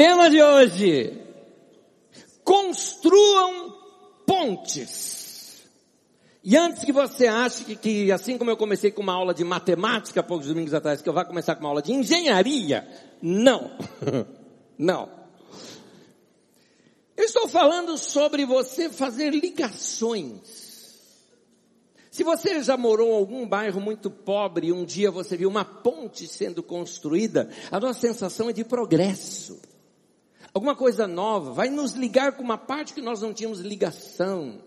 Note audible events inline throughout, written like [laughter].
tema de hoje. Construam pontes. E antes que você ache que, que, assim como eu comecei com uma aula de matemática poucos domingos atrás, que eu vá começar com uma aula de engenharia, não. [laughs] não. Eu estou falando sobre você fazer ligações. Se você já morou em algum bairro muito pobre e um dia você viu uma ponte sendo construída, a nossa sensação é de progresso. Alguma coisa nova, vai nos ligar com uma parte que nós não tínhamos ligação.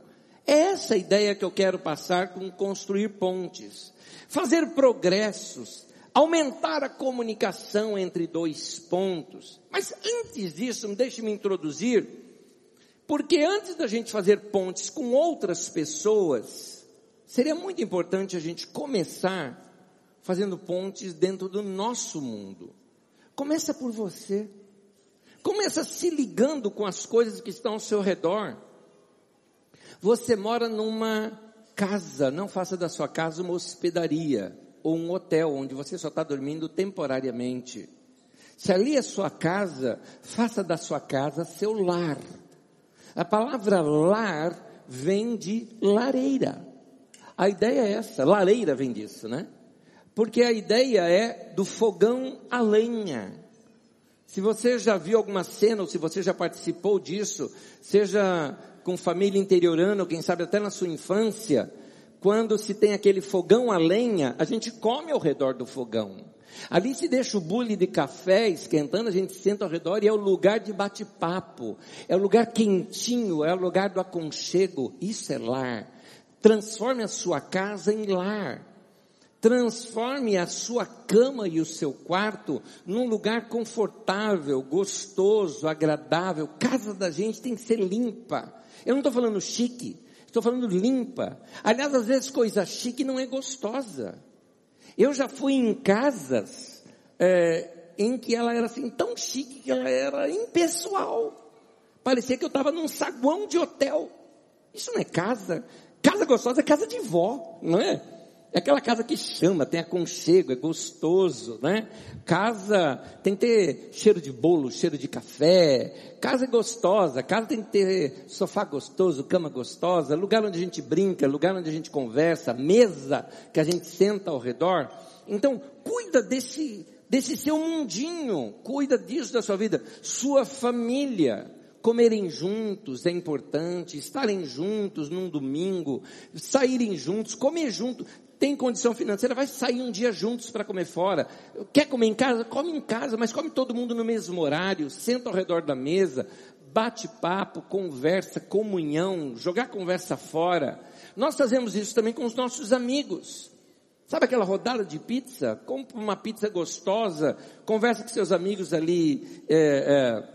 É essa a ideia que eu quero passar com construir pontes. Fazer progressos, aumentar a comunicação entre dois pontos. Mas antes disso, deixe-me introduzir, porque antes da gente fazer pontes com outras pessoas, Seria muito importante a gente começar fazendo pontes dentro do nosso mundo. Começa por você. Começa se ligando com as coisas que estão ao seu redor. Você mora numa casa, não faça da sua casa uma hospedaria ou um hotel onde você só está dormindo temporariamente. Se ali é sua casa, faça da sua casa seu lar. A palavra lar vem de lareira. A ideia é essa, lareira vem disso, né? Porque a ideia é do fogão a lenha. Se você já viu alguma cena, ou se você já participou disso, seja com família interiorana, ou quem sabe até na sua infância, quando se tem aquele fogão a lenha, a gente come ao redor do fogão. Ali se deixa o bule de café esquentando, a gente senta ao redor e é o lugar de bate-papo, é o lugar quentinho, é o lugar do aconchego. Isso é lar. Transforme a sua casa em lar. Transforme a sua cama e o seu quarto num lugar confortável, gostoso, agradável. Casa da gente tem que ser limpa. Eu não estou falando chique, estou falando limpa. Aliás, às vezes coisa chique não é gostosa. Eu já fui em casas é, em que ela era assim tão chique que ela era impessoal. Parecia que eu estava num saguão de hotel. Isso não é casa. Casa gostosa é casa de vó, não é? É aquela casa que chama, tem aconchego, é gostoso, né? Casa tem que ter cheiro de bolo, cheiro de café. Casa é gostosa, casa tem que ter sofá gostoso, cama gostosa, lugar onde a gente brinca, lugar onde a gente conversa, mesa que a gente senta ao redor. Então, cuida desse, desse seu mundinho, cuida disso da sua vida. Sua família, comerem juntos é importante, estarem juntos num domingo, saírem juntos, comer junto. Tem condição financeira, vai sair um dia juntos para comer fora. Quer comer em casa? Come em casa, mas come todo mundo no mesmo horário, senta ao redor da mesa, bate papo, conversa, comunhão, jogar conversa fora. Nós fazemos isso também com os nossos amigos. Sabe aquela rodada de pizza? Compre uma pizza gostosa, conversa com seus amigos ali, é, é,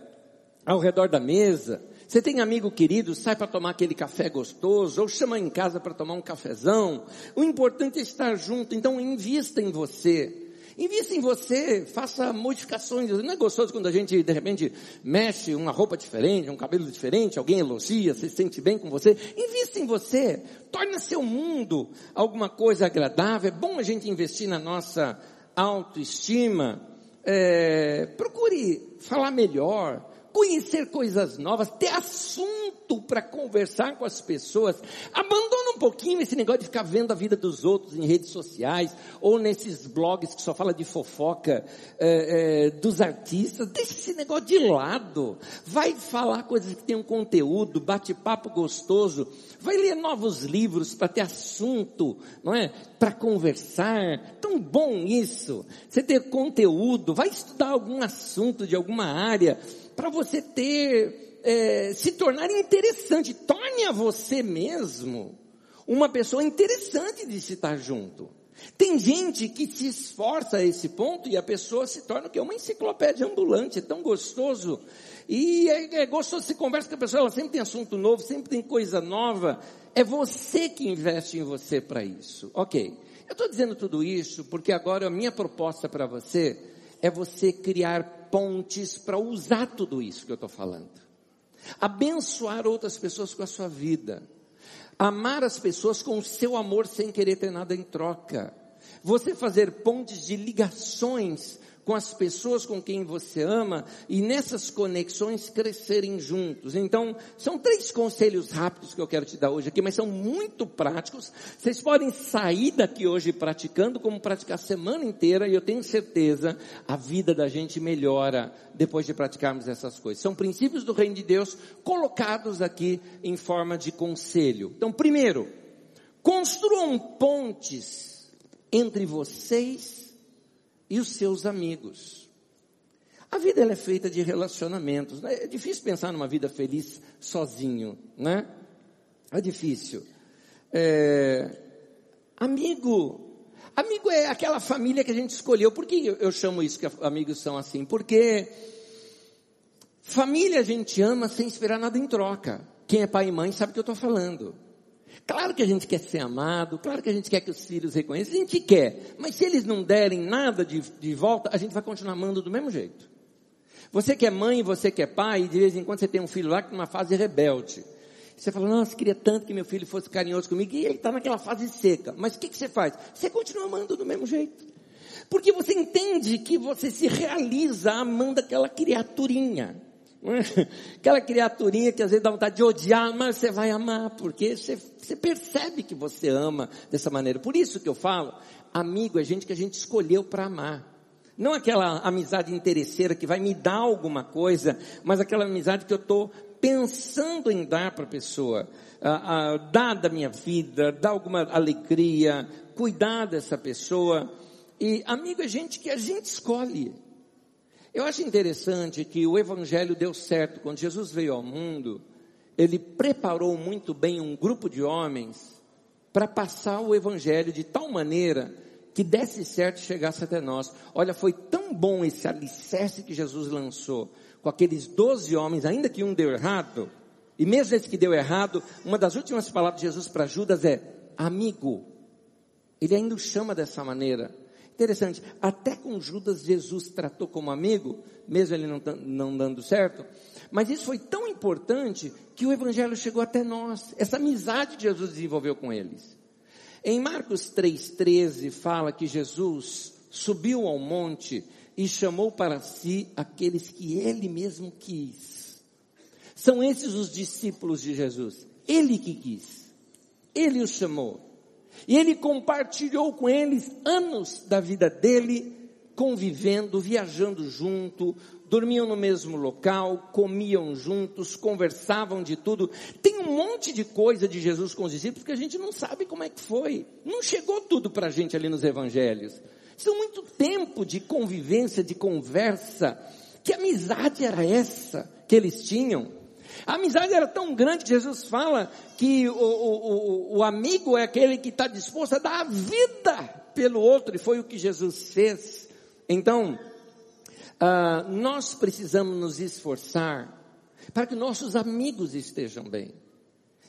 ao redor da mesa. Você tem amigo querido, sai para tomar aquele café gostoso, ou chama em casa para tomar um cafezão. O importante é estar junto, então invista em você. Invista em você, faça modificações. Não é gostoso quando a gente, de repente, mexe uma roupa diferente, um cabelo diferente, alguém elogia, se sente bem com você. Invista em você. Torne seu mundo alguma coisa agradável. É bom a gente investir na nossa autoestima. É, procure falar melhor conhecer coisas novas, ter assunto para conversar com as pessoas. Abandona um pouquinho esse negócio de ficar vendo a vida dos outros em redes sociais ou nesses blogs que só fala de fofoca é, é, dos artistas. Deixa esse negócio de lado. Vai falar coisas que tenham conteúdo, bate-papo gostoso. Vai ler novos livros para ter assunto, não é? Para conversar. Tão bom isso. Você ter conteúdo. Vai estudar algum assunto de alguma área para você ter, é, se tornar interessante. Torne a você mesmo uma pessoa interessante de se estar junto. Tem gente que se esforça a esse ponto e a pessoa se torna que é uma enciclopédia ambulante, é tão gostoso. E é, é gostoso, se conversa com a pessoa, ela sempre tem assunto novo, sempre tem coisa nova. É você que investe em você para isso. Ok. Eu estou dizendo tudo isso porque agora a minha proposta para você é você criar pontes para usar tudo isso que eu estou falando. Abençoar outras pessoas com a sua vida. Amar as pessoas com o seu amor sem querer ter nada em troca. Você fazer pontes de ligações com as pessoas com quem você ama e nessas conexões crescerem juntos. Então, são três conselhos rápidos que eu quero te dar hoje aqui, mas são muito práticos. Vocês podem sair daqui hoje praticando, como praticar a semana inteira, e eu tenho certeza a vida da gente melhora depois de praticarmos essas coisas. São princípios do reino de Deus colocados aqui em forma de conselho. Então, primeiro, construam pontes entre vocês e os seus amigos. A vida ela é feita de relacionamentos. Né? É difícil pensar numa vida feliz sozinho, né? É difícil. É... Amigo, amigo é aquela família que a gente escolheu. Por que eu chamo isso que amigos são assim? Porque família a gente ama sem esperar nada em troca. Quem é pai e mãe sabe o que eu estou falando. Claro que a gente quer ser amado, claro que a gente quer que os filhos reconheçam, a gente quer. Mas se eles não derem nada de, de volta, a gente vai continuar amando do mesmo jeito. Você que é mãe, você que é pai, de vez em quando você tem um filho lá que está numa fase rebelde. Você fala, nossa, queria tanto que meu filho fosse carinhoso comigo, e ele está naquela fase seca. Mas o que, que você faz? Você continua amando do mesmo jeito. Porque você entende que você se realiza amando aquela criaturinha. [laughs] Aquela criaturinha que às vezes dá vontade de odiar, mas você vai amar, porque você, você percebe que você ama dessa maneira. Por isso que eu falo, amigo é gente que a gente escolheu para amar. Não aquela amizade interesseira que vai me dar alguma coisa, mas aquela amizade que eu estou pensando em dar para a pessoa. Ah, ah, dar da minha vida, dar alguma alegria, cuidar dessa pessoa. E amigo é gente que a gente escolhe. Eu acho interessante que o Evangelho deu certo. Quando Jesus veio ao mundo, ele preparou muito bem um grupo de homens para passar o Evangelho de tal maneira que desse certo e chegasse até nós. Olha, foi tão bom esse alicerce que Jesus lançou com aqueles doze homens, ainda que um deu errado, e mesmo esse que deu errado, uma das últimas palavras de Jesus para Judas é amigo. Ele ainda o chama dessa maneira. Interessante, até com Judas Jesus tratou como amigo, mesmo ele não, não dando certo, mas isso foi tão importante que o Evangelho chegou até nós, essa amizade que Jesus desenvolveu com eles. Em Marcos 3,13 fala que Jesus subiu ao monte e chamou para si aqueles que ele mesmo quis. São esses os discípulos de Jesus. Ele que quis. Ele os chamou. E ele compartilhou com eles anos da vida dele, convivendo, viajando junto, dormiam no mesmo local, comiam juntos, conversavam de tudo. Tem um monte de coisa de Jesus com os discípulos que a gente não sabe como é que foi. Não chegou tudo para a gente ali nos evangelhos. São muito tempo de convivência, de conversa. Que amizade era essa que eles tinham? A amizade era tão grande que Jesus fala que o, o, o, amigo é aquele que está disposto a dar a vida pelo outro, e foi o que Jesus fez. Então, uh, nós precisamos nos esforçar para que nossos amigos estejam bem.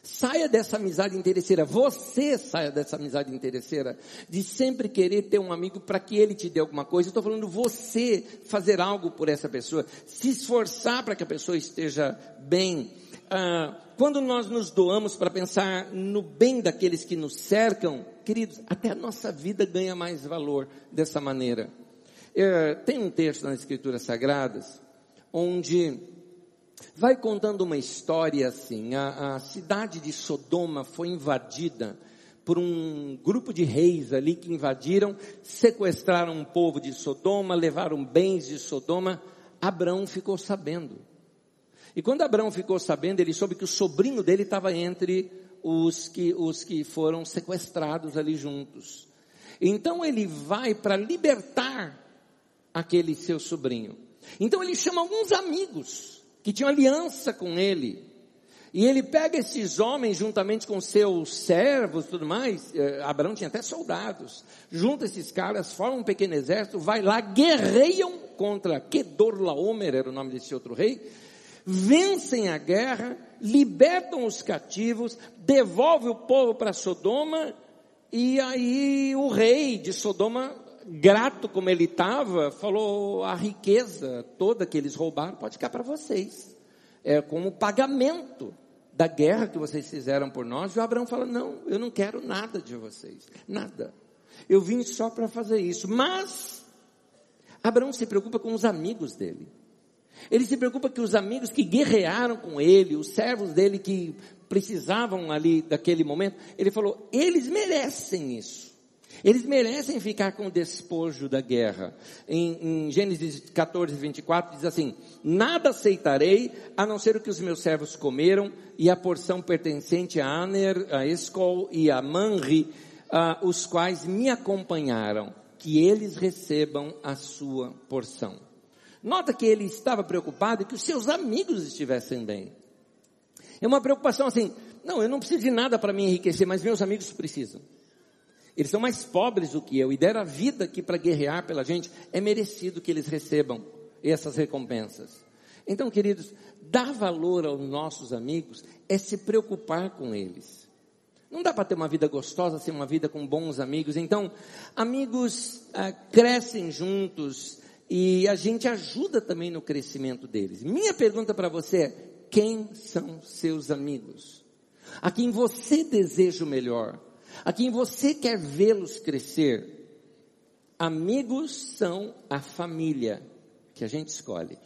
Saia dessa amizade interesseira. Você saia dessa amizade interesseira. De sempre querer ter um amigo para que ele te dê alguma coisa. Estou falando você fazer algo por essa pessoa. Se esforçar para que a pessoa esteja bem. Ah, quando nós nos doamos para pensar no bem daqueles que nos cercam, queridos, até a nossa vida ganha mais valor dessa maneira. É, tem um texto nas Escrituras Sagradas onde vai contando uma história assim. A, a, cidade de Sodoma foi invadida por um grupo de reis ali que invadiram, sequestraram um povo de Sodoma, levaram bens de Sodoma. Abraão ficou sabendo. E quando Abraão ficou sabendo, ele soube que o sobrinho dele estava entre os que, os que foram sequestrados ali juntos. Então ele vai para libertar aquele seu sobrinho. Então ele chama alguns amigos que tinham aliança com ele. E ele pega esses homens juntamente com seus servos tudo mais. Eh, Abraão tinha até soldados. Junta esses caras, forma um pequeno exército, vai lá, guerreiam contra Kedorlaomer, era o nome desse outro rei. Vencem a guerra, libertam os cativos, devolvem o povo para Sodoma. E aí o rei de Sodoma grato como ele estava, falou: a riqueza toda que eles roubaram pode ficar para vocês. É como pagamento da guerra que vocês fizeram por nós. E o Abraão fala: não, eu não quero nada de vocês, nada. Eu vim só para fazer isso. Mas Abraão se preocupa com os amigos dele. Ele se preocupa que os amigos que guerrearam com ele, os servos dele que precisavam ali daquele momento, ele falou, eles merecem isso. Eles merecem ficar com o despojo da guerra. Em, em, Gênesis 14, 24 diz assim, nada aceitarei a não ser o que os meus servos comeram e a porção pertencente a Aner, a Escol e a Manri, uh, os quais me acompanharam, que eles recebam a sua porção. Nota que ele estava preocupado que os seus amigos estivessem bem. É uma preocupação assim, não, eu não preciso de nada para me enriquecer, mas meus amigos precisam. Eles são mais pobres do que eu e deram a vida aqui para guerrear pela gente, é merecido que eles recebam essas recompensas. Então, queridos, dar valor aos nossos amigos é se preocupar com eles. Não dá para ter uma vida gostosa sem uma vida com bons amigos. Então, amigos ah, crescem juntos, e a gente ajuda também no crescimento deles. Minha pergunta para você é: quem são seus amigos? A quem você deseja o melhor? A quem você quer vê-los crescer? Amigos são a família que a gente escolhe.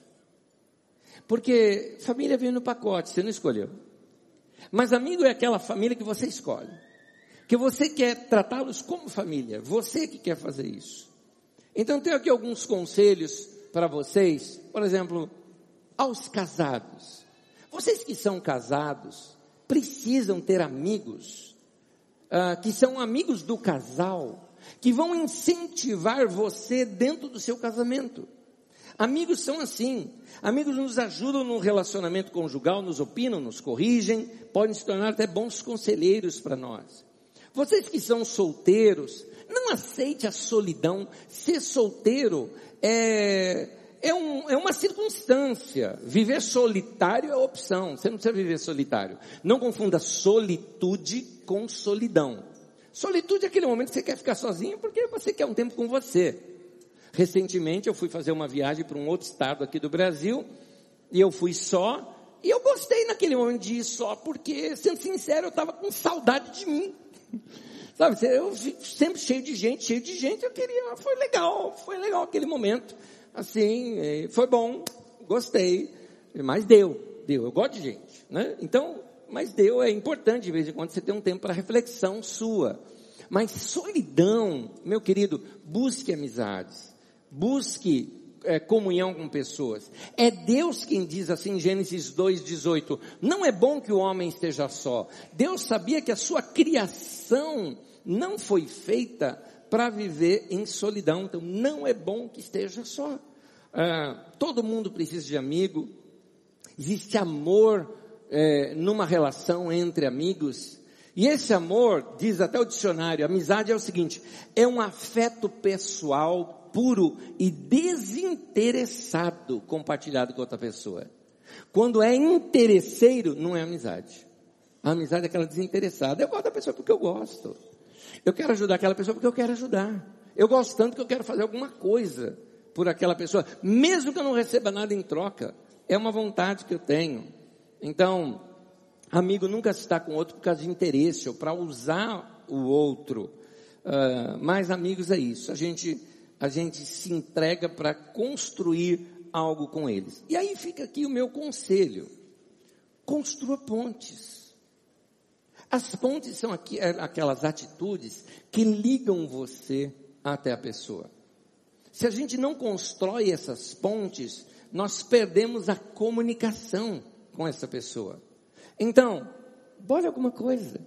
Porque família vem no pacote, você não escolheu. Mas amigo é aquela família que você escolhe. Que você quer tratá-los como família. Você que quer fazer isso. Então tenho aqui alguns conselhos para vocês, por exemplo, aos casados. Vocês que são casados, precisam ter amigos, uh, que são amigos do casal, que vão incentivar você dentro do seu casamento. Amigos são assim. Amigos nos ajudam no relacionamento conjugal, nos opinam, nos corrigem, podem se tornar até bons conselheiros para nós. Vocês que são solteiros, não aceite a solidão. Ser solteiro é, é, um, é uma circunstância. Viver solitário é opção. Você não precisa viver solitário. Não confunda solitude com solidão. Solitude é aquele momento que você quer ficar sozinho porque você quer um tempo com você. Recentemente eu fui fazer uma viagem para um outro estado aqui do Brasil e eu fui só e eu gostei naquele momento de ir só porque, sendo sincero, eu estava com saudade de mim. [laughs] Sabe, eu sempre cheio de gente, cheio de gente, eu queria, foi legal, foi legal aquele momento. Assim, é, foi bom, gostei, mas deu, deu, eu gosto de gente, né? Então, mas deu, é importante de vez em quando você ter um tempo para reflexão sua. Mas solidão, meu querido, busque amizades, busque é, comunhão com pessoas. É Deus quem diz assim em Gênesis 2,18: Não é bom que o homem esteja só. Deus sabia que a sua criação não foi feita para viver em solidão. Então não é bom que esteja só. Ah, todo mundo precisa de amigo. Existe amor é, numa relação entre amigos. E esse amor, diz até o dicionário, amizade é o seguinte: é um afeto pessoal puro e desinteressado compartilhado com outra pessoa. Quando é interesseiro, não é amizade. A amizade é aquela desinteressada. Eu gosto da pessoa porque eu gosto. Eu quero ajudar aquela pessoa porque eu quero ajudar. Eu gosto tanto que eu quero fazer alguma coisa por aquela pessoa, mesmo que eu não receba nada em troca. É uma vontade que eu tenho. Então, amigo nunca está com outro por causa de interesse ou para usar o outro. Uh, mas amigos é isso. A gente a gente se entrega para construir algo com eles. E aí fica aqui o meu conselho. Construa pontes. As pontes são aqui, é, aquelas atitudes que ligam você até a pessoa. Se a gente não constrói essas pontes, nós perdemos a comunicação com essa pessoa. Então, bora alguma coisa.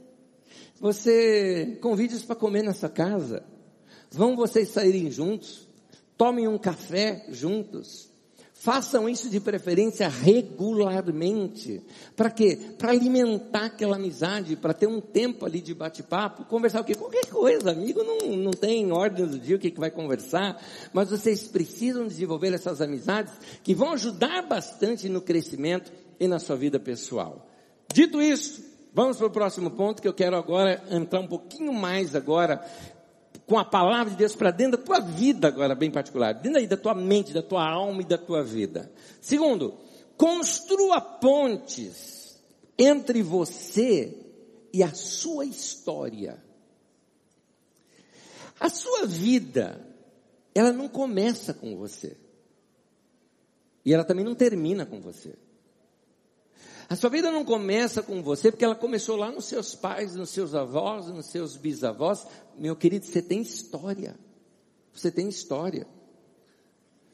Você convide-os para comer nessa casa. Vão vocês saírem juntos? Tomem um café juntos? Façam isso de preferência regularmente. Para quê? Para alimentar aquela amizade, para ter um tempo ali de bate-papo, conversar o quê? Qualquer coisa, amigo não, não tem ordem do dia o que, que vai conversar, mas vocês precisam desenvolver essas amizades que vão ajudar bastante no crescimento e na sua vida pessoal. Dito isso, vamos para o próximo ponto que eu quero agora entrar um pouquinho mais agora com a palavra de Deus para dentro da tua vida agora, bem particular, dentro aí da tua mente, da tua alma e da tua vida. Segundo, construa pontes entre você e a sua história. A sua vida ela não começa com você. E ela também não termina com você. A sua vida não começa com você porque ela começou lá nos seus pais, nos seus avós, nos seus bisavós. Meu querido, você tem história. Você tem história.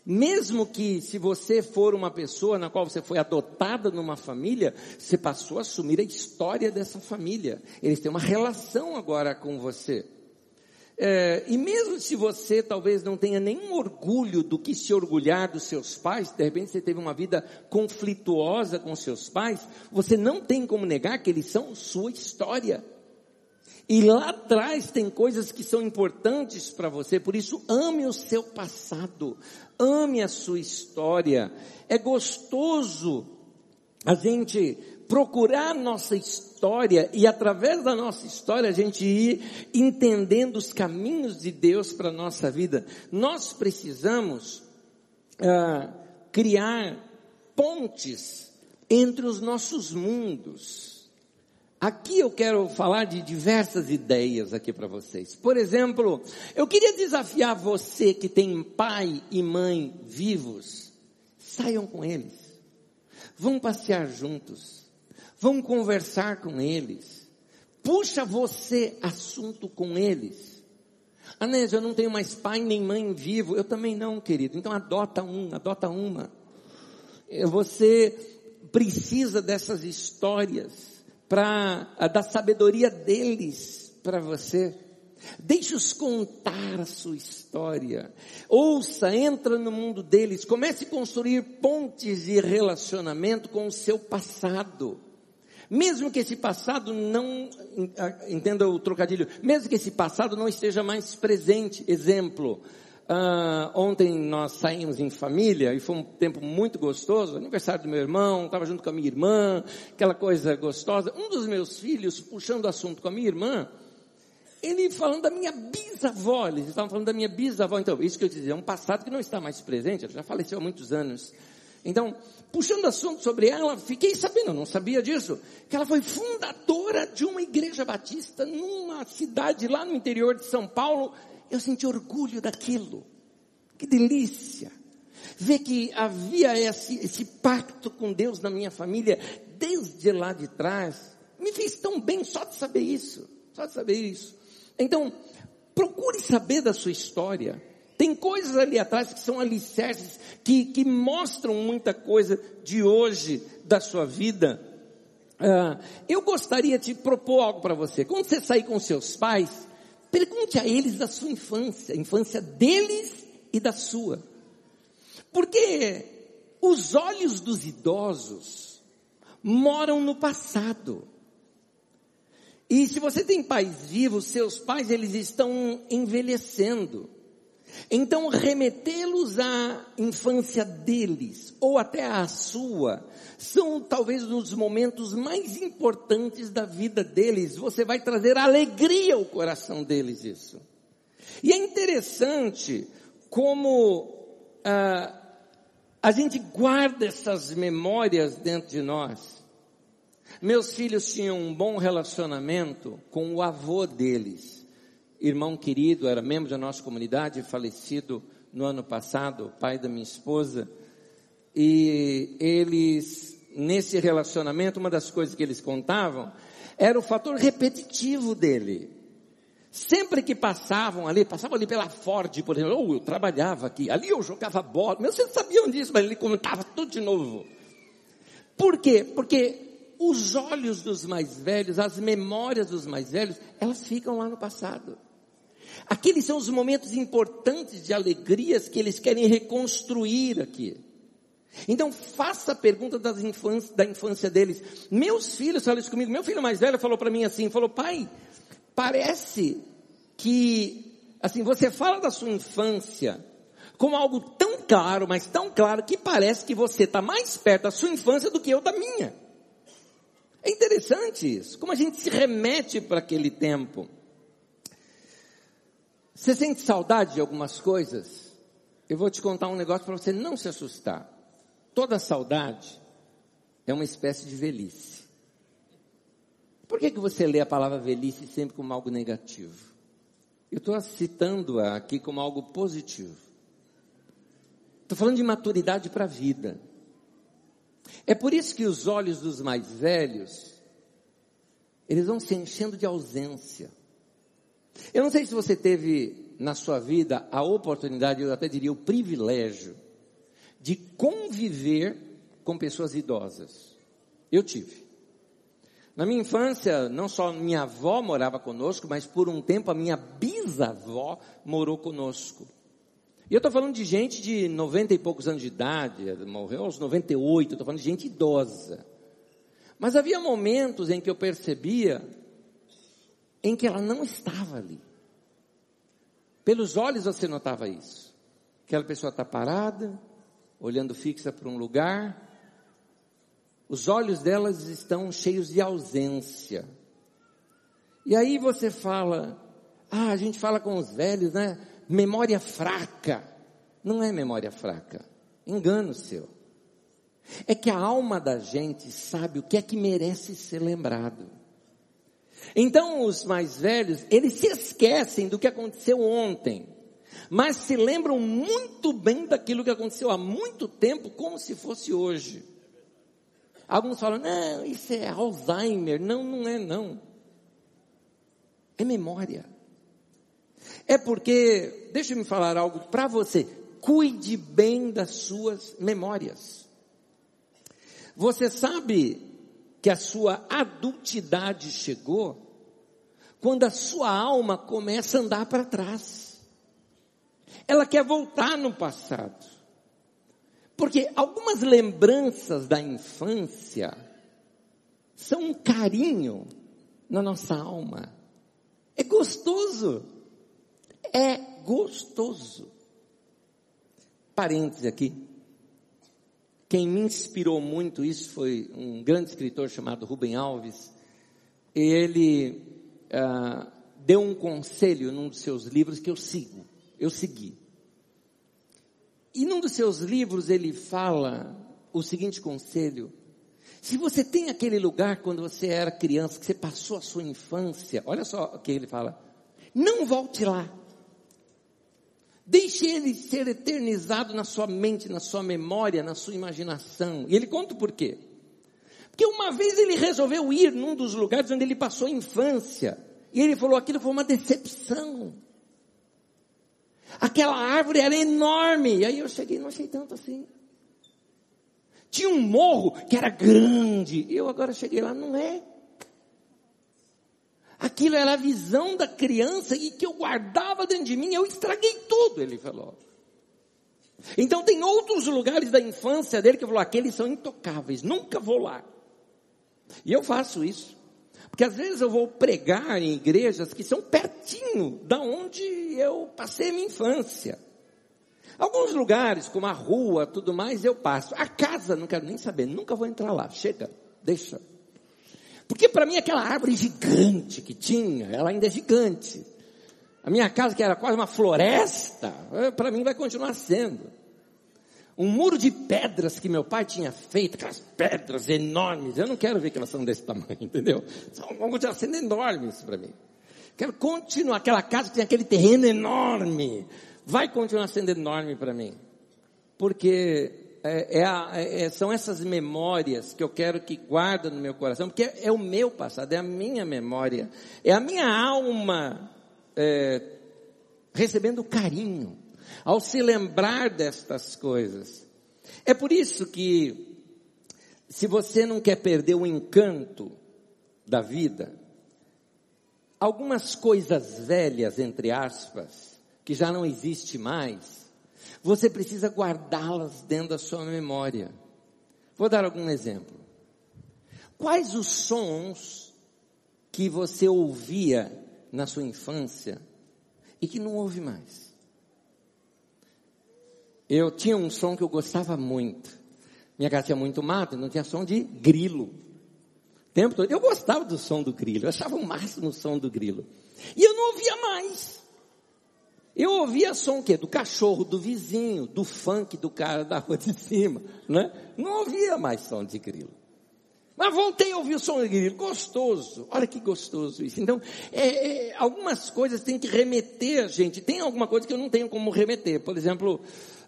Mesmo que se você for uma pessoa na qual você foi adotada numa família, você passou a assumir a história dessa família. Eles têm uma relação agora com você. É, e mesmo se você talvez não tenha nenhum orgulho do que se orgulhar dos seus pais, de repente você teve uma vida conflituosa com seus pais, você não tem como negar que eles são sua história. E lá atrás tem coisas que são importantes para você, por isso ame o seu passado, ame a sua história. É gostoso a gente procurar nossa história e através da nossa história a gente ir entendendo os caminhos de Deus para nossa vida. Nós precisamos ah, criar pontes entre os nossos mundos. Aqui eu quero falar de diversas ideias aqui para vocês. Por exemplo, eu queria desafiar você que tem pai e mãe vivos. Saiam com eles. Vão passear juntos. Vão conversar com eles. Puxa você assunto com eles. Anésio, eu não tenho mais pai nem mãe vivo. Eu também não, querido. Então adota um, adota uma. Você precisa dessas histórias para da sabedoria deles para você. Deixe-os contar a sua história. Ouça, entra no mundo deles. Comece a construir pontes de relacionamento com o seu passado. Mesmo que esse passado não, entenda o trocadilho, mesmo que esse passado não esteja mais presente. Exemplo, Uh, ontem nós saímos em família e foi um tempo muito gostoso, aniversário do meu irmão, estava junto com a minha irmã, aquela coisa gostosa. Um dos meus filhos, puxando o assunto com a minha irmã, ele falando da minha bisavó, eles estavam falando da minha bisavó, então, isso que eu dizia, é um passado que não está mais presente, ela já faleceu há muitos anos. Então, puxando assunto sobre ela, fiquei sabendo, não sabia disso, que ela foi fundadora de uma igreja batista numa cidade lá no interior de São Paulo, eu senti orgulho daquilo. Que delícia. Ver que havia esse, esse pacto com Deus na minha família, desde lá de trás. Me fez tão bem só de saber isso. Só de saber isso. Então, procure saber da sua história. Tem coisas ali atrás que são alicerces, que, que mostram muita coisa de hoje da sua vida. Uh, eu gostaria de propor algo para você. Quando você sair com seus pais, Pergunte a eles da sua infância, a infância deles e da sua. Porque os olhos dos idosos moram no passado. E se você tem pais vivos, seus pais eles estão envelhecendo. Então remetê-los à infância deles ou até à sua são talvez os momentos mais importantes da vida deles. Você vai trazer alegria ao coração deles isso. E é interessante como ah, a gente guarda essas memórias dentro de nós. Meus filhos tinham um bom relacionamento com o avô deles. Irmão querido, era membro da nossa comunidade, falecido no ano passado, pai da minha esposa. E eles nesse relacionamento, uma das coisas que eles contavam era o fator repetitivo dele. Sempre que passavam ali, passavam ali pela Ford, por exemplo, ou oh, eu trabalhava aqui, ali eu jogava bola, mas vocês sabiam disso, mas ele contava tudo de novo. Por quê? Porque os olhos dos mais velhos, as memórias dos mais velhos, elas ficam lá no passado. Aqueles são os momentos importantes de alegrias que eles querem reconstruir aqui. Então faça a pergunta infância, da infância deles. Meus filhos falam isso comigo. Meu filho mais velho falou para mim assim, falou, pai, parece que, assim, você fala da sua infância como algo tão claro, mas tão claro, que parece que você está mais perto da sua infância do que eu da minha. É interessante isso, como a gente se remete para aquele tempo. Você sente saudade de algumas coisas? Eu vou te contar um negócio para você não se assustar. Toda saudade é uma espécie de velhice. Por que, que você lê a palavra velhice sempre como algo negativo? Eu estou citando-a aqui como algo positivo. Estou falando de maturidade para a vida. É por isso que os olhos dos mais velhos, eles vão se enchendo de ausência. Eu não sei se você teve na sua vida a oportunidade, eu até diria o privilégio, de conviver com pessoas idosas. Eu tive. Na minha infância, não só minha avó morava conosco, mas por um tempo a minha bisavó morou conosco. E eu estou falando de gente de 90 e poucos anos de idade, morreu aos 98, estou falando de gente idosa. Mas havia momentos em que eu percebia em que ela não estava ali. Pelos olhos você notava isso. Aquela pessoa está parada, olhando fixa para um lugar, os olhos delas estão cheios de ausência. E aí você fala, ah, a gente fala com os velhos, né? Memória fraca. Não é memória fraca. Engano seu. É que a alma da gente sabe o que é que merece ser lembrado. Então os mais velhos, eles se esquecem do que aconteceu ontem, mas se lembram muito bem daquilo que aconteceu há muito tempo, como se fosse hoje. Alguns falam, não, isso é Alzheimer. Não, não é não. É memória. É porque, deixa me falar algo para você. Cuide bem das suas memórias. Você sabe que a sua adultidade chegou quando a sua alma começa a andar para trás. Ela quer voltar no passado. Porque algumas lembranças da infância são um carinho na nossa alma. É gostoso. É gostoso. Parênteses aqui. Quem me inspirou muito isso foi um grande escritor chamado Rubem Alves. Ele uh, deu um conselho num dos seus livros que eu sigo. Eu segui. E num dos seus livros ele fala o seguinte conselho: se você tem aquele lugar quando você era criança, que você passou a sua infância, olha só o que ele fala, não volte lá. Deixe ele ser eternizado na sua mente, na sua memória, na sua imaginação. E ele conta o porquê. Porque uma vez ele resolveu ir num dos lugares onde ele passou a infância. E ele falou: aquilo foi uma decepção. Aquela árvore era enorme. E aí eu cheguei, não achei tanto assim. Tinha um morro que era grande. Eu agora cheguei lá, não é. Aquilo era a visão da criança e que eu guardava dentro de mim, eu estraguei tudo, ele falou. Então tem outros lugares da infância dele que eu falou, aqueles são intocáveis, nunca vou lá. E eu faço isso. Porque às vezes eu vou pregar em igrejas que são pertinho da onde eu passei minha infância. Alguns lugares, como a rua, tudo mais, eu passo. A casa, não quero nem saber, nunca vou entrar lá. Chega, deixa. Porque para mim aquela árvore gigante que tinha, ela ainda é gigante. A minha casa, que era quase uma floresta, eh, para mim vai continuar sendo um muro de pedras que meu pai tinha feito, aquelas pedras enormes. Eu não quero ver que elas são desse tamanho, [laughs] entendeu? Vão continuar sendo enormes para mim. Quero continuar. Aquela casa que tem aquele terreno enorme, vai continuar sendo enorme para mim. Porque é, é a, é, são essas memórias que eu quero que guarda no meu coração, porque é, é, o meu passado, é a minha memória, é a minha alma é, recebendo carinho ao se lembrar destas coisas. É por isso que, se você não quer perder o encanto da vida, algumas coisas velhas, entre aspas, que já não existe mais, você precisa guardá-las dentro da sua memória. Vou dar algum exemplo. Quais os sons que você ouvia na sua infância e que não ouve mais? Eu tinha um som que eu gostava muito. Minha casa tinha muito mato, não tinha som de grilo. O tempo todo. Eu gostava do som do grilo, eu achava o máximo o som do grilo. E eu não ouvia mais. Eu ouvia som o quê? Do cachorro, do vizinho, do funk do cara da rua de [laughs] cima, né? Não ouvia mais som de grilo. Mas voltei a ouvir o som de grilo, gostoso. Olha que gostoso isso. Então, é, é, algumas coisas têm que remeter gente. Tem alguma coisa que eu não tenho como remeter. Por exemplo,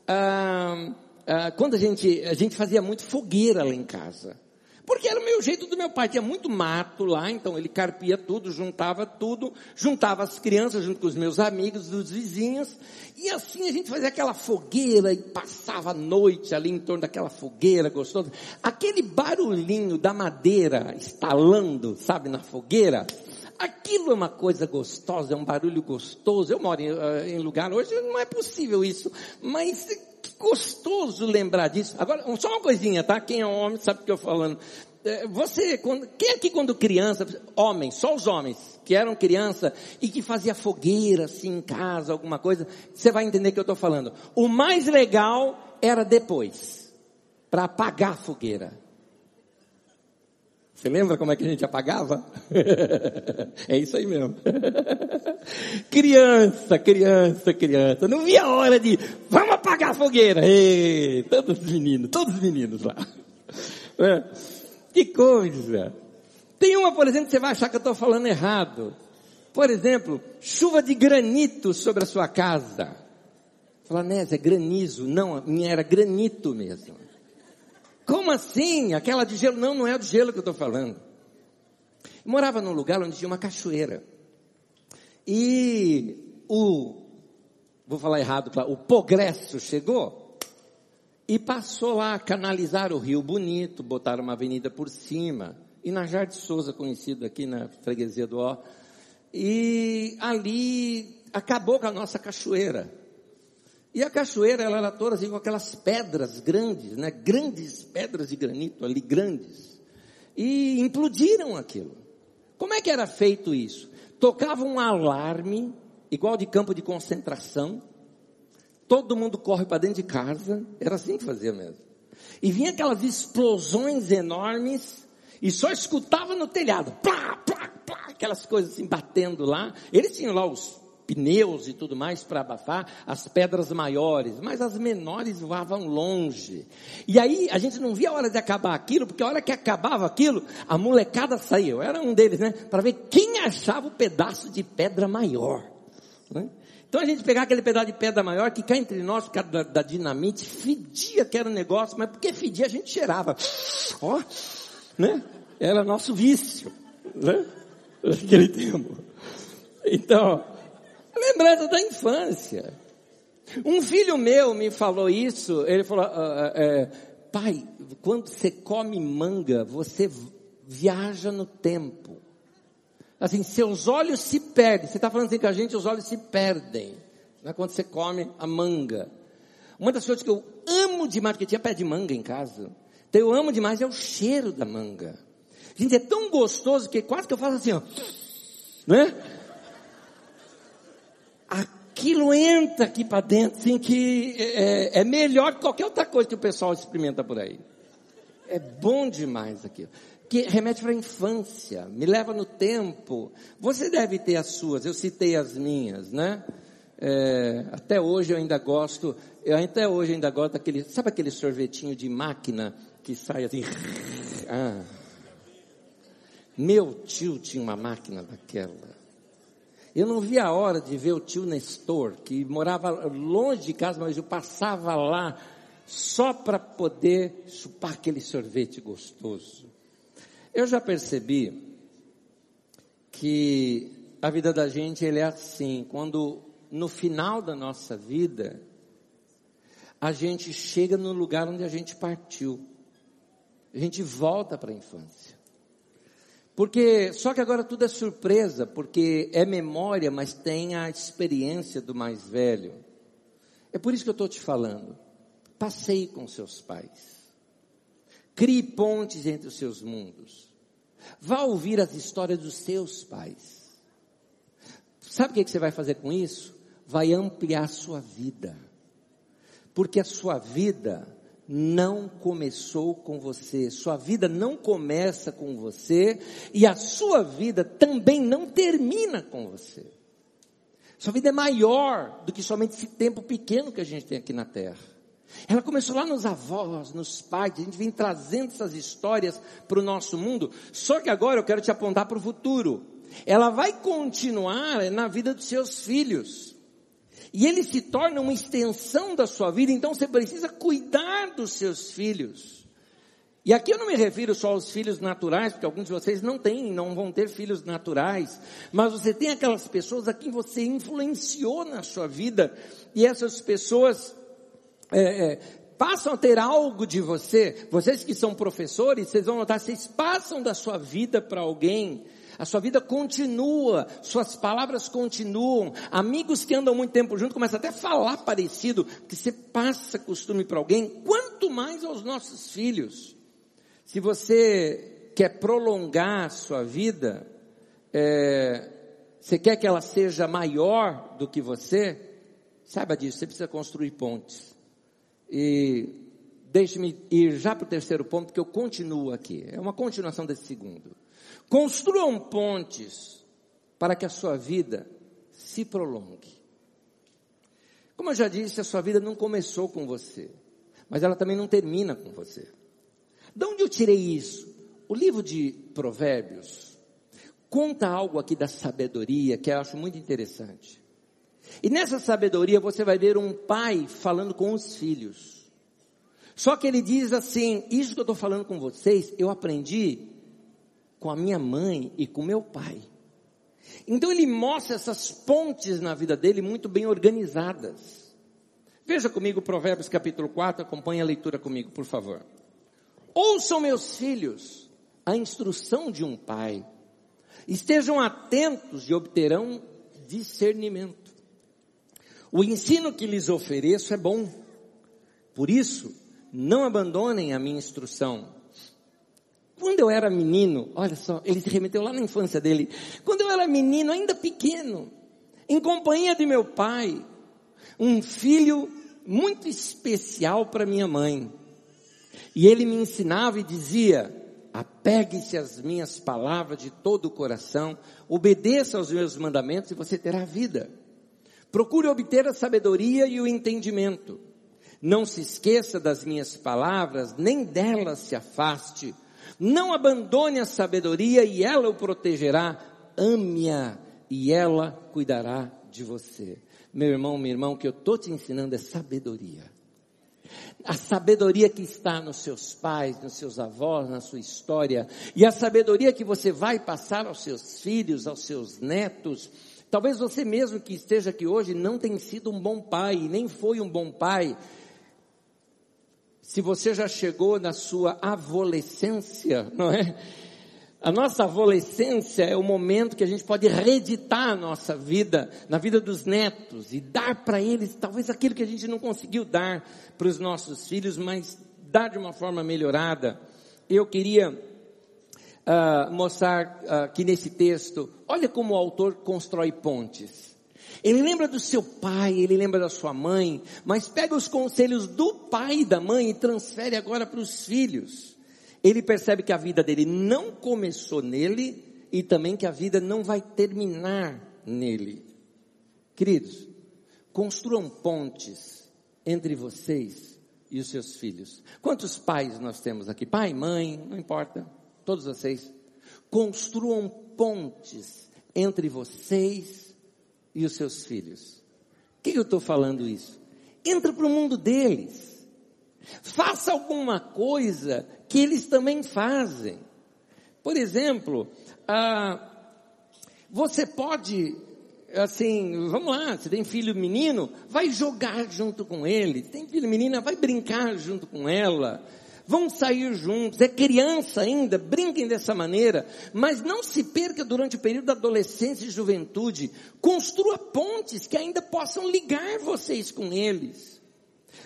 ah, ah, quando a gente, a gente fazia muito fogueira lá em casa. Porque era o meu jeito do meu pai. Tinha muito mato lá, então ele carpia tudo, juntava tudo, juntava as crianças junto com os meus amigos, dos vizinhos. E assim a gente fazia aquela fogueira e passava a noite ali em torno daquela fogueira gostosa. Aquele barulhinho da madeira estalando, sabe, na fogueira. Aquilo é uma coisa gostosa, é um barulho gostoso. Eu moro em, eh, em lugar hoje, não é possível isso. Mas gostoso lembrar disso. Agora, só uma coisinha, tá? Quem é homem sabe o que eu estou falando. É, você, quando, quem aqui quando criança, homens, só os homens, que eram criança e que fazia fogueira assim em casa, alguma coisa, você vai entender o que eu estou falando. O mais legal era depois, para apagar a fogueira. Você lembra como é que a gente apagava? [laughs] é isso aí mesmo. [laughs] criança, criança, criança. Não via a hora de, vamos apagar a fogueira. Ei, todos os meninos, todos os meninos lá. É. Que coisa. Tem uma, por exemplo, que você vai achar que eu estou falando errado. Por exemplo, chuva de granito sobre a sua casa. Fala, Nézia, é granizo. Não, minha era granito mesmo. Como assim? Aquela de gelo? Não, não é de gelo que eu estou falando. Morava num lugar onde tinha uma cachoeira. E o, vou falar errado, o progresso chegou e passou lá a canalizar o Rio Bonito, botaram uma avenida por cima. E na Jardim Souza, conhecido aqui na freguesia do Ó. E ali acabou com a nossa cachoeira. E a cachoeira, ela era toda assim com aquelas pedras grandes, né? Grandes pedras de granito ali, grandes. E implodiram aquilo. Como é que era feito isso? Tocava um alarme, igual de campo de concentração. Todo mundo corre para dentro de casa. Era assim que fazia mesmo. E vinha aquelas explosões enormes e só escutava no telhado. Plá, plá, plá, aquelas coisas assim batendo lá. Eles tinham lá os pneus e tudo mais para abafar as pedras maiores, mas as menores voavam longe. E aí a gente não via a hora de acabar aquilo, porque a hora que acabava aquilo, a molecada saiu. Era um deles, né? Para ver quem achava o pedaço de pedra maior. Né? Então a gente pegava aquele pedaço de pedra maior que cá entre nós, por causa da, da dinamite, fedia que era um negócio, mas porque fedia a gente cheirava. Ó, né? Era nosso vício, né? Naquele tempo. Então, Lembrança da infância. Um filho meu me falou isso, ele falou, ah, ah, é, pai, quando você come manga, você viaja no tempo. Assim, seus olhos se perdem. Você está falando assim com a gente, os olhos se perdem. Né, quando você come a manga. Uma das coisas que eu amo demais, porque tinha pé de manga em casa. Então eu amo demais é o cheiro da manga. Gente, é tão gostoso que quase que eu faço assim, ó. Né? aquilo entra aqui para dentro, assim, que é, é, melhor que qualquer outra coisa que o pessoal experimenta por aí. É bom demais aquilo. Que remete para a infância, me leva no tempo. Você deve ter as suas, eu citei as minhas, né? É, até hoje eu ainda gosto, eu até hoje ainda gosto daquele, sabe aquele sorvetinho de máquina que sai assim? [laughs] Ah. Meu tio tinha uma máquina daquela. Eu não via a hora de ver o tio Nestor, que morava longe de casa, mas eu passava lá só para poder chupar aquele sorvete gostoso. Eu já percebi que a vida da gente ele é assim, quando no final da nossa vida a gente chega no lugar onde a gente partiu. A gente volta para a infância. Porque, só que agora tudo é surpresa, porque é memória, mas tem a experiência do mais velho. É por isso que eu estou te falando. Passeie com seus pais. Crie pontes entre os seus mundos. Vá ouvir as histórias dos seus pais. Sabe o que você vai fazer com isso? Vai ampliar a sua vida. Porque a sua vida não começou com você, sua vida não começa com você e a sua vida também não termina com você. Sua vida é maior do que somente esse tempo pequeno que a gente tem aqui na terra. Ela começou lá nos avós, nos pais, a gente vem trazendo essas histórias para o nosso mundo, só que agora eu quero te apontar para o futuro. Ela vai continuar na vida dos seus filhos. E ele se torna uma extensão da sua vida, então você precisa cuidar dos seus filhos. E aqui eu não me refiro só aos filhos naturais, porque alguns de vocês não têm, não vão ter filhos naturais, mas você tem aquelas pessoas a quem você influenciou na sua vida, e essas pessoas é, é, passam a ter algo de você. Vocês que são professores, vocês vão notar, vocês passam da sua vida para alguém. A sua vida continua, suas palavras continuam. Amigos que andam muito tempo junto começam até a falar parecido, que você passa costume para alguém, quanto mais aos nossos filhos. Se você quer prolongar a sua vida, é, você quer que ela seja maior do que você, saiba disso, você precisa construir pontes. E deixe-me ir já para o terceiro ponto, que eu continuo aqui. É uma continuação desse segundo. Construam pontes para que a sua vida se prolongue. Como eu já disse, a sua vida não começou com você, mas ela também não termina com você. De onde eu tirei isso? O livro de Provérbios conta algo aqui da sabedoria que eu acho muito interessante. E nessa sabedoria você vai ver um pai falando com os filhos. Só que ele diz assim: Isso que eu estou falando com vocês, eu aprendi com a minha mãe e com meu pai. Então ele mostra essas pontes na vida dele muito bem organizadas. Veja comigo Provérbios capítulo 4, acompanhe a leitura comigo, por favor. Ouçam meus filhos a instrução de um pai. Estejam atentos e obterão discernimento. O ensino que lhes ofereço é bom. Por isso, não abandonem a minha instrução. Quando eu era menino, olha só, ele se remeteu lá na infância dele. Quando eu era menino, ainda pequeno, em companhia de meu pai, um filho muito especial para minha mãe. E ele me ensinava e dizia: apegue-se às minhas palavras de todo o coração, obedeça aos meus mandamentos e você terá vida. Procure obter a sabedoria e o entendimento. Não se esqueça das minhas palavras, nem delas se afaste. Não abandone a sabedoria e ela o protegerá. Ame-a e ela cuidará de você. Meu irmão, minha irmã, o que eu estou te ensinando é sabedoria. A sabedoria que está nos seus pais, nos seus avós, na sua história, e a sabedoria que você vai passar aos seus filhos, aos seus netos, Talvez você mesmo que esteja aqui hoje não tenha sido um bom pai, nem foi um bom pai. Se você já chegou na sua adolescência, não é? A nossa adolescência é o momento que a gente pode reeditar a nossa vida, na vida dos netos, e dar para eles talvez aquilo que a gente não conseguiu dar para os nossos filhos, mas dar de uma forma melhorada. Eu queria uh, mostrar uh, que nesse texto, olha como o autor constrói pontes. Ele lembra do seu pai, ele lembra da sua mãe, mas pega os conselhos do pai e da mãe e transfere agora para os filhos. Ele percebe que a vida dele não começou nele e também que a vida não vai terminar nele. Queridos, construam pontes entre vocês e os seus filhos. Quantos pais nós temos aqui? Pai, mãe, não importa todos vocês, construam pontes entre vocês e os seus filhos. O que eu estou falando isso? Entra para o mundo deles. Faça alguma coisa que eles também fazem. Por exemplo, ah, você pode, assim, vamos lá, você tem filho menino, vai jogar junto com ele. Tem filho menina, vai brincar junto com ela vão sair juntos, é criança ainda, brinquem dessa maneira, mas não se perca durante o período da adolescência e juventude, construa pontes que ainda possam ligar vocês com eles.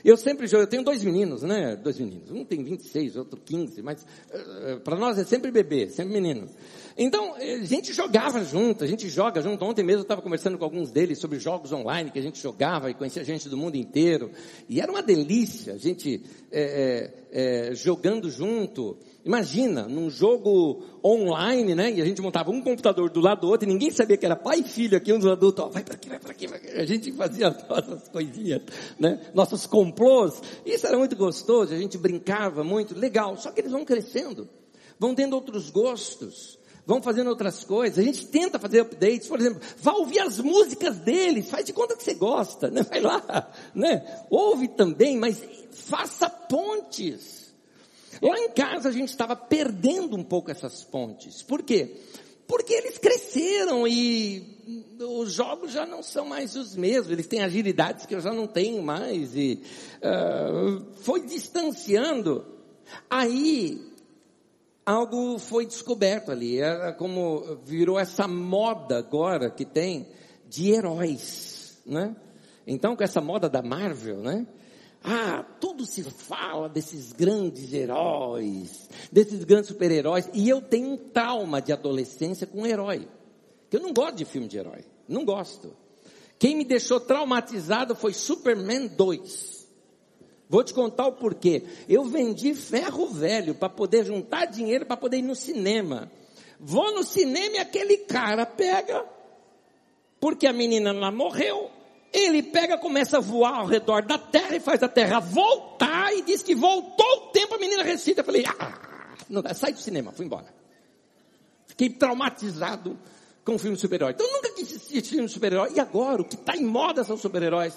Eu sempre jogo, eu tenho dois meninos, né? Dois meninos. Um tem 26, outro 15, mas eh, para nós é sempre bebê, sempre menino. Então, eh, a gente jogava junto, a gente joga junto. Ontem mesmo eu estava conversando com alguns deles sobre jogos online que a gente jogava e conhecia gente do mundo inteiro. E era uma delícia, a gente é, é, jogando junto. Imagina, num jogo online, né? E a gente montava um computador do lado do outro e ninguém sabia que era pai e filho aqui, um dos adultos, ó, vai para aqui, vai para aqui, aqui. A gente fazia nossas coisinhas, né? Nossos complôs. Isso era muito gostoso, a gente brincava muito, legal. Só que eles vão crescendo, vão tendo outros gostos vão fazendo outras coisas. A gente tenta fazer updates, por exemplo, vá ouvir as músicas deles, faz de conta que você gosta, né? Vai lá, né? Ouve também, mas faça pontes. Lá em casa a gente estava perdendo um pouco essas pontes. Por quê? Porque eles cresceram e os jogos já não são mais os mesmos, eles têm agilidades que eu já não tenho mais e uh, foi distanciando. Aí algo foi descoberto ali, era como virou essa moda agora que tem de heróis, né? Então com essa moda da Marvel, né? Ah, tudo se fala desses grandes heróis, desses grandes super-heróis, e eu tenho um trauma de adolescência com herói. Que eu não gosto de filme de herói, não gosto. Quem me deixou traumatizado foi Superman 2. Vou te contar o porquê. Eu vendi ferro velho para poder juntar dinheiro para poder ir no cinema. Vou no cinema e aquele cara pega, porque a menina lá morreu, ele pega, começa a voar ao redor da terra e faz a terra voltar e diz que voltou o tempo, a menina recita. Eu falei, ah, não dá, sai do cinema, fui embora. Fiquei traumatizado com o filme super-herói. Então eu nunca quis assistir filme super-herói. E agora, o que está em moda são super-heróis.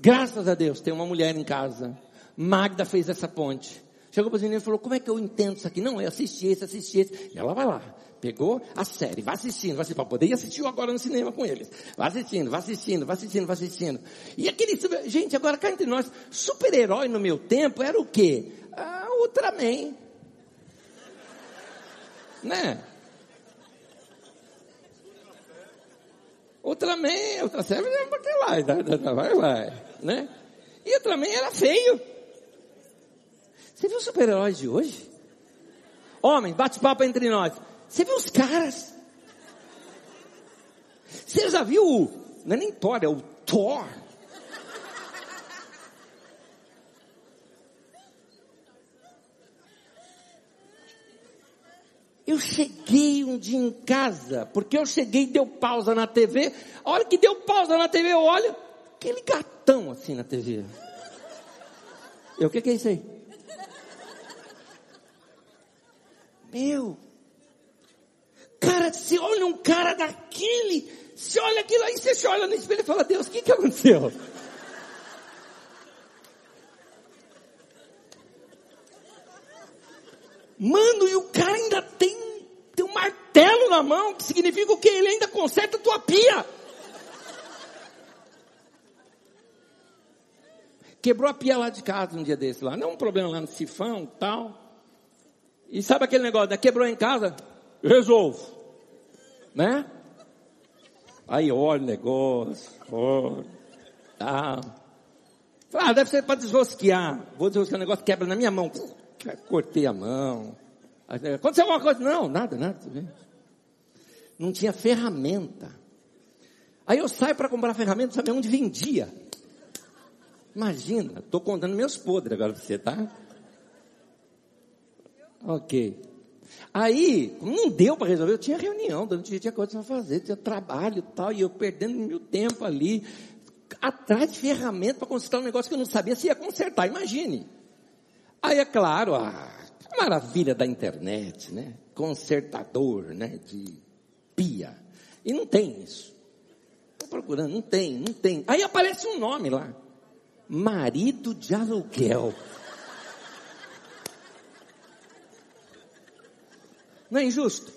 Graças a Deus, tem uma mulher em casa. Magda fez essa ponte. Chegou para os meninos e falou, como é que eu entendo isso aqui? Não, eu assisti esse, assisti esse. E ela vai lá, pegou a série, vai assistindo, vai assistindo, para poder ir assistir agora no cinema com eles. Vai assistindo, vai assistindo, vai assistindo, vai assistindo. E aquele, gente, agora cá entre nós, super-herói no meu tempo era o quê? Ah, Ultraman. Né? Ultraman, outra série, vai lá, vai lá, né? E Ultraman era feio. Você viu os super-heróis de hoje? Homem, bate-papo entre nós. Você viu os caras? Você já viu o, não é nem Thor, é o Thor. Eu cheguei um dia em casa, porque eu cheguei e deu pausa na TV. A hora que deu pausa na TV, eu olho, aquele gatão assim na TV. Eu, o que, que é isso aí? Meu, cara, olha um cara daquele, você olha aquilo aí, você se olha no espelho e fala, Deus, o que, que aconteceu? Mano, e o cara ainda tem, tem um martelo na mão, que significa o que? Ele ainda conserta a tua pia. Quebrou a pia lá de casa um dia desse lá. Não é um problema lá no sifão tal. E sabe aquele negócio, né? quebrou em casa? Resolvo. Né? Aí olha o negócio, olha, tá. Ah, deve ser para desrosquear. Vou desrosquear o negócio, quebra na minha mão. Cortei a mão. Aconteceu alguma coisa? Não, nada, nada. Não tinha ferramenta. Aí eu saio para comprar ferramenta, sabe onde vendia? Imagina, estou contando meus podres agora para você, tá? Ok. Aí, não deu para resolver, eu tinha reunião, durante tinha coisa para fazer, tinha trabalho e tal, e eu perdendo meu tempo ali, atrás de ferramenta para consertar um negócio que eu não sabia se ia consertar, imagine. Aí é claro, a maravilha da internet, né? Consertador, né? De pia. E não tem isso. Estou procurando, não tem, não tem. Aí aparece um nome lá. Marido de aluguel. Não é injusto?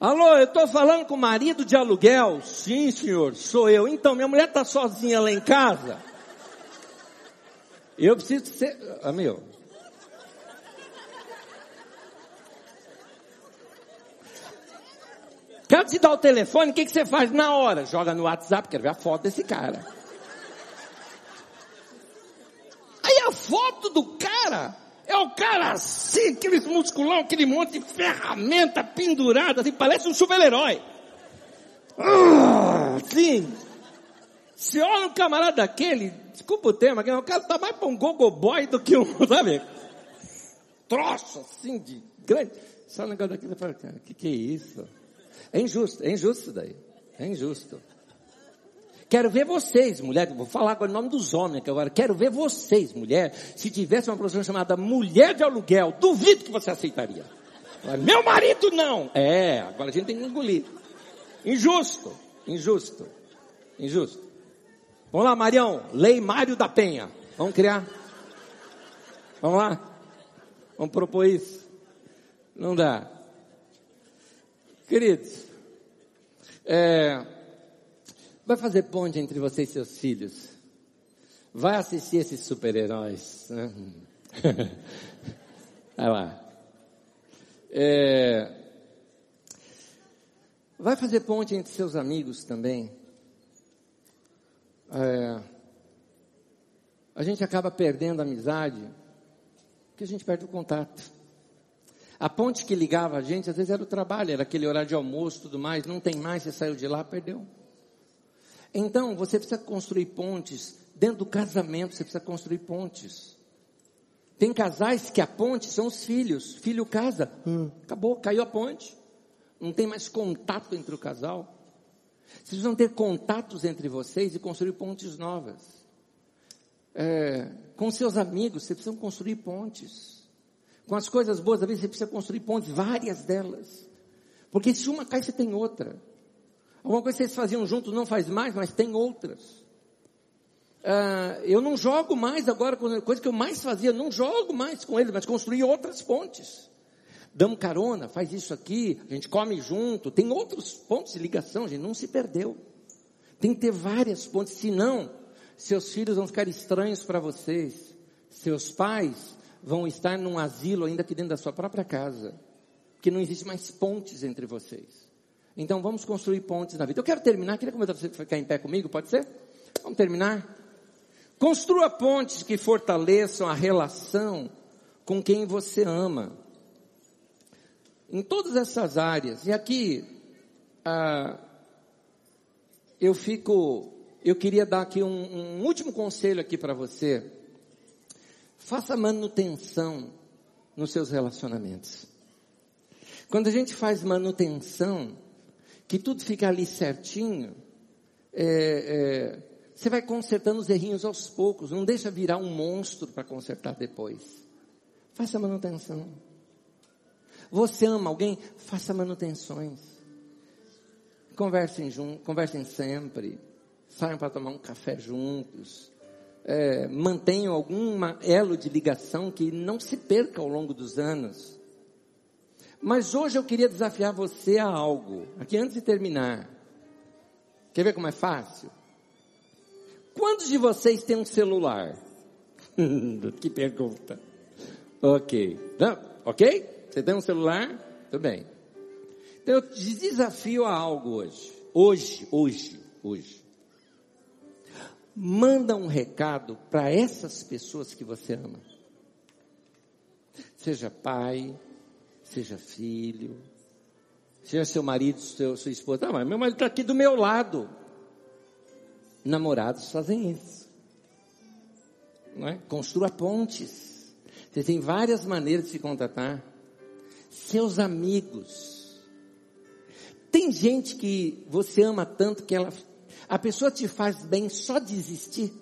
Alô, eu estou falando com o marido de aluguel? Sim, senhor, sou eu. Então, minha mulher está sozinha lá em casa. Eu preciso ser. Ah, meu. Quero te dar o telefone, o que, que você faz na hora? Joga no WhatsApp, quero ver a foto desse cara. Aí a foto do cara é o cara assim, aqueles musculão, aquele monte de ferramenta pendurada, assim, parece um super-herói. Ah, sim. Se olha um camarada daquele, desculpa o tema, o cara tá mais pra um gogoboy do que um, [laughs] sabe? Troço assim de grande. Só um negócio daquele, o que que é isso? É injusto, é injusto daí. É injusto. Quero ver vocês, mulher, vou falar agora o nome dos homens que agora, quero ver vocês, mulher, se tivesse uma profissão chamada mulher de aluguel, duvido que você aceitaria. Meu marido não! É, agora a gente tem que engolir. Injusto, injusto, injusto. Vamos lá, Marião, Lei Mário da Penha. Vamos criar? Vamos lá? Vamos propor isso? Não dá. Queridos, é, vai fazer ponte entre você e seus filhos. Vai assistir esses super-heróis. Né? [laughs] vai lá. É, vai fazer ponte entre seus amigos também. É, a gente acaba perdendo a amizade porque a gente perde o contato. A ponte que ligava a gente, às vezes era o trabalho, era aquele horário de almoço tudo mais, não tem mais, você saiu de lá, perdeu. Então, você precisa construir pontes, dentro do casamento você precisa construir pontes. Tem casais que a ponte são os filhos, filho casa, hum. acabou, caiu a ponte. Não tem mais contato entre o casal. Vocês precisam ter contatos entre vocês e construir pontes novas. É, com seus amigos, vocês precisam construir pontes. Com as coisas boas da vida, você precisa construir pontes, várias delas. Porque se uma cai, você tem outra. Alguma coisa que vocês faziam juntos não faz mais, mas tem outras. Uh, eu não jogo mais agora, coisa que eu mais fazia, não jogo mais com eles, mas construir outras pontes. Damos carona, faz isso aqui, a gente come junto, tem outros pontos de ligação, a gente não se perdeu. Tem que ter várias pontes, senão seus filhos vão ficar estranhos para vocês. Seus pais vão estar num asilo ainda aqui dentro da sua própria casa. Porque não existe mais pontes entre vocês. Então vamos construir pontes na vida. Eu quero terminar, queria convidar você a ficar em pé comigo, pode ser? Vamos terminar? Construa pontes que fortaleçam a relação com quem você ama. Em todas essas áreas. E aqui, ah, eu fico eu queria dar aqui um, um último conselho aqui para você. Faça manutenção nos seus relacionamentos. Quando a gente faz manutenção, que tudo fica ali certinho, é, é, você vai consertando os errinhos aos poucos, não deixa virar um monstro para consertar depois. Faça manutenção. Você ama alguém? Faça manutenções. Conversem juntos, conversem sempre saiam para tomar um café juntos, é, mantenham algum elo de ligação que não se perca ao longo dos anos. Mas hoje eu queria desafiar você a algo, aqui antes de terminar. Quer ver como é fácil? Quantos de vocês têm um celular? [laughs] que pergunta. Ok. Não, ok? Você tem um celular? Tudo bem. Então eu te desafio a algo hoje. Hoje, hoje, hoje manda um recado para essas pessoas que você ama. Seja pai, seja filho, seja seu marido, seu, sua esposa. Ah, mas meu marido está aqui do meu lado. Namorados fazem isso. Não é? Construa pontes. Você tem várias maneiras de se contatar. Seus amigos. Tem gente que você ama tanto que ela a pessoa te faz bem só desistir.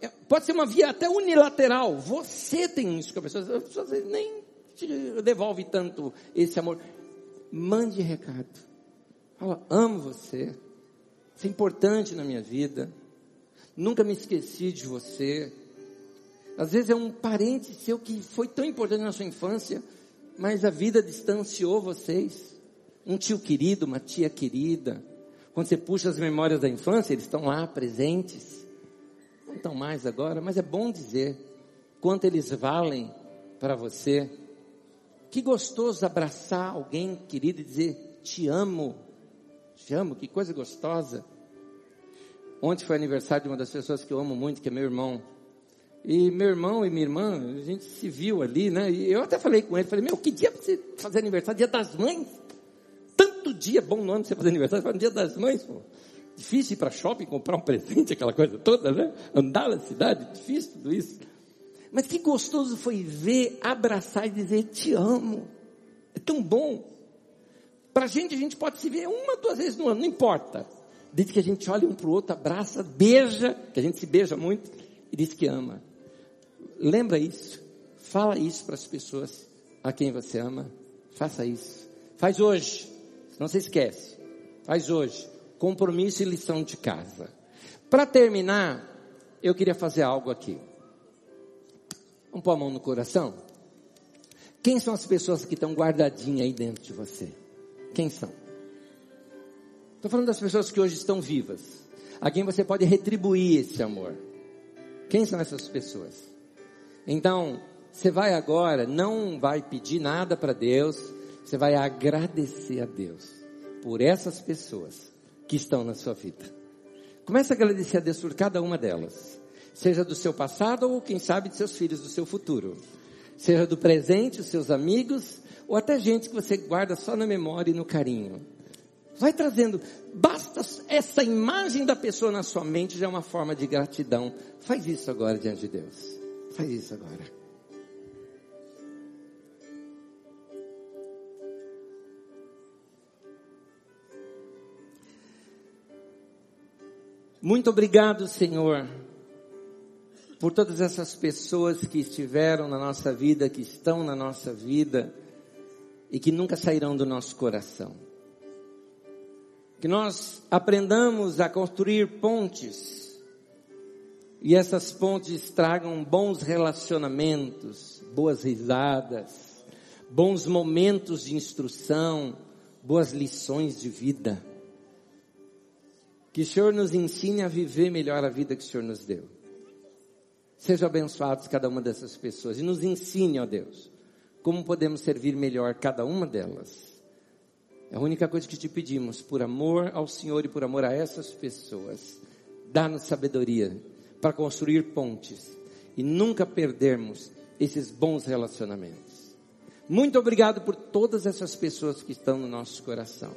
É, pode ser uma via até unilateral. Você tem isso com a pessoa. A pessoa nem te devolve tanto esse amor. Mande recado. Fala, amo você. Você é importante na minha vida. Nunca me esqueci de você. Às vezes é um parente seu que foi tão importante na sua infância, mas a vida distanciou vocês. Um tio querido, uma tia querida, quando você puxa as memórias da infância, eles estão lá presentes. Não estão mais agora, mas é bom dizer quanto eles valem para você. Que gostoso abraçar alguém querido e dizer: Te amo, te amo, que coisa gostosa. Ontem foi aniversário de uma das pessoas que eu amo muito, que é meu irmão. E meu irmão e minha irmã, a gente se viu ali, né? E eu até falei com ele, falei, meu, que dia você fazer aniversário? Dia das mães? Tanto dia bom no ano você fazer aniversário, no dia das mães, pô. Difícil ir para shopping comprar um [laughs] presente, aquela coisa toda, né? Andar na cidade, difícil tudo isso. Mas que gostoso foi ver, abraçar e dizer, te amo. É tão bom. Para a gente, a gente pode se ver uma, duas vezes no ano, não importa. diz que a gente olha um para o outro, abraça, beija, que a gente se beija muito, e diz que ama. Lembra isso. Fala isso para as pessoas a quem você ama. Faça isso. Faz hoje. Não se esquece. Faz hoje. Compromisso e lição de casa. Para terminar, eu queria fazer algo aqui. Vamos pôr a mão no coração? Quem são as pessoas que estão guardadinhas aí dentro de você? Quem são? Estou falando das pessoas que hoje estão vivas. A quem você pode retribuir esse amor. Quem são essas pessoas? Então, você vai agora, não vai pedir nada para Deus, você vai agradecer a Deus por essas pessoas que estão na sua vida. Comece a agradecer a Deus por cada uma delas. Seja do seu passado ou quem sabe de seus filhos do seu futuro. Seja do presente, os seus amigos, ou até gente que você guarda só na memória e no carinho. Vai trazendo, basta essa imagem da pessoa na sua mente já é uma forma de gratidão. Faz isso agora diante de Deus. Faz isso agora. Muito obrigado, Senhor, por todas essas pessoas que estiveram na nossa vida, que estão na nossa vida e que nunca sairão do nosso coração. Que nós aprendamos a construir pontes e essas pontes tragam bons relacionamentos, boas risadas, bons momentos de instrução, boas lições de vida. Que o Senhor nos ensine a viver melhor a vida que o Senhor nos deu. Sejam abençoados cada uma dessas pessoas e nos ensine, ó Deus, como podemos servir melhor cada uma delas. É a única coisa que te pedimos, por amor ao Senhor e por amor a essas pessoas. Dá-nos sabedoria para construir pontes e nunca perdermos esses bons relacionamentos. Muito obrigado por todas essas pessoas que estão no nosso coração.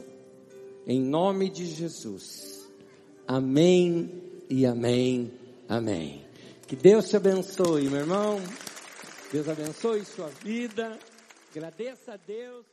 Em nome de Jesus. Amém e amém. Amém. Que Deus te abençoe, meu irmão. Deus abençoe sua vida. Agradeça a Deus.